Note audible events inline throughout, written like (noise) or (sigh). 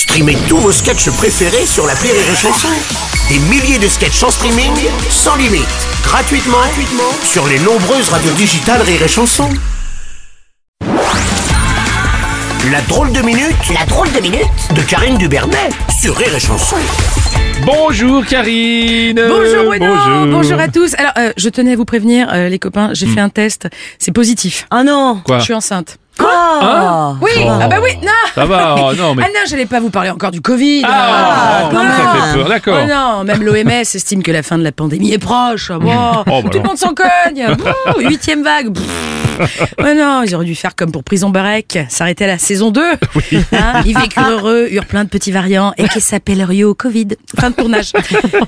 Streamez tous vos sketchs préférés sur la Rire et Chanson. Des milliers de sketchs en streaming, sans limite, gratuitement, gratuitement sur les nombreuses radios digitales Rire et Chanson. La drôle de minute, la drôle de minute de Karine Dubernet sur Rire et Chanson. Bonjour Karine Bonjour Bruno, bonjour, à tous. Alors, euh, je tenais à vous prévenir, euh, les copains, j'ai fait un test, c'est positif. Ah non Quoi Je suis enceinte. Ah Oui, ah bah oui, non Ça va, oh, (laughs) non mais... Ah non, j'allais pas vous parler encore du Covid. Ah, Ah, oh, non. ça fait peur, d'accord. Oh non, même l'OMS estime que la fin de la pandémie est proche. Bon, Oh, bah tout le monde s'en cogne. (laughs) Huitième vague. Pff. (laughs) Non, ils auraient dû faire comme pour Prison Break, s'arrêter à la saison 2. (laughs) Hein, ils vécurent heureux, eurent plein de petits variants et qui s'appelleraient au Covid. Fin de tournage. (laughs)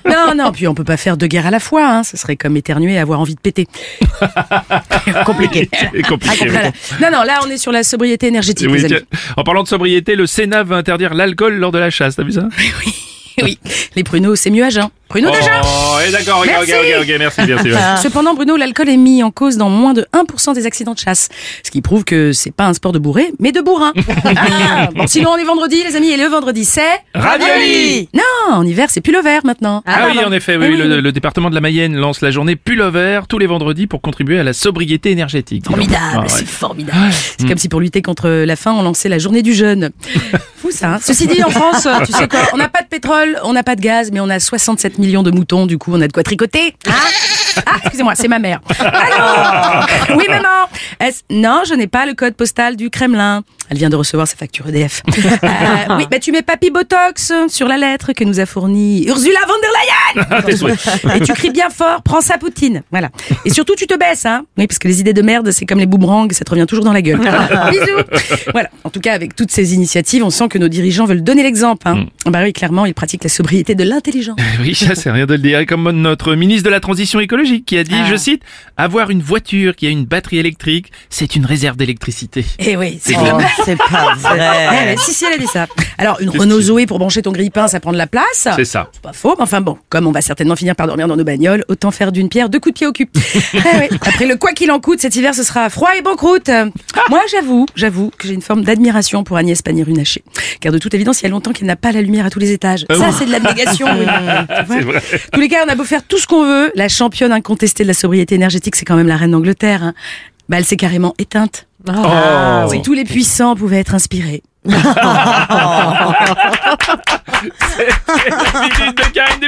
Non, non, puis on peut pas faire deux guerres à la fois. Hein. Ce serait comme éternuer et avoir envie de péter. Compliqué. Compliqué. Voilà. Non, non, là on est sur la sobriété énergétique, Oui, les amis. en parlant de sobriété, le Sénat veut interdire l'alcool lors de la chasse, t'as vu ça? Oui, les pruneaux, c'est mieux à jeun. Jeun Oh, et d'accord, ok, ok, ok, ok, merci, merci. ouais. (laughs) Cependant, Bruno, l'alcool est mis en cause dans moins de 1% des accidents de chasse. Ce qui prouve que c'est pas un sport de bourré, mais de bourrin. (laughs) Ah, bon, sinon, on est vendredi, les amis, et le vendredi, c'est... Ravioli Non, en hiver, c'est pull vert maintenant. Ah oui, en effet, oui, Eh oui. le, le département de la Mayenne lance la journée Pullover tous les vendredis pour contribuer à la sobriété énergétique. Formidable, Ah, ouais. c'est formidable. C'est comme si pour lutter contre la faim, on lançait la journée du jeûne. (laughs) Fou ça. Hein Ceci dit, en France, (laughs) tu sais quoi, on n'a pas de pétrole, on n'a pas de gaz, mais on a 67 millions de moutons, du coup, on a de quoi tricoter. Hein ah, excusez-moi, c'est ma mère. (laughs) Alors Oui, maman Est-ce- Non, je n'ai pas le code postal du Kremlin. Elle vient de recevoir sa facture EDF. (laughs) Euh, oui, bah tu mets papy Botox sur la lettre que nous a fournie Ursula von der Leyen Ah, et tu cries bien fort, prends ça Poutine. Voilà. Et surtout, tu te baisses, hein. Oui, parce que les idées de merde, c'est comme les boomerangs, ça te revient toujours dans la gueule. (laughs) Bisous. Voilà. En tout cas, avec toutes ces initiatives, on sent que nos dirigeants veulent donner l'exemple, hein. Bah oui, clairement, ils pratiquent la sobriété de l'intelligence. (laughs) Oui, ça c'est rien de le dire. Comme notre ministre de la Transition écologique qui a dit, Ah. je cite, avoir une voiture qui a une batterie électrique, c'est une réserve d'électricité. Eh oui, c'est Oh, c'est pas (laughs) vrai. ouais, si, si, elle a dit ça. Alors, une Renault Zoé pour brancher ton grille-pain, ça prend de la place. C'est ça. C'est pas faux, mais enfin bon, comme on va certainement finir par dormir dans nos bagnoles, autant faire d'une pierre deux coups de pied au cul. (laughs) Eh ouais. Après le quoi qu'il en coûte, cet hiver ce sera froid et banqueroute. Euh, Moi j'avoue, j'avoue que j'ai une forme d'admiration pour Agnès Pannier-Runacher. Car de toute évidence, il y a longtemps qu'elle n'a pas la lumière à tous les étages. Ça c'est de l'abnégation. oui. (laughs) C'est vrai. tous les cas, on a beau faire tout ce qu'on veut, la championne incontestée de la sobriété énergétique, c'est quand même la reine d'Angleterre. hein. Bah, elle s'est carrément éteinte. Oh. Si tous les puissants pouvaient être inspirés. (laughs) C'est la minute de Karine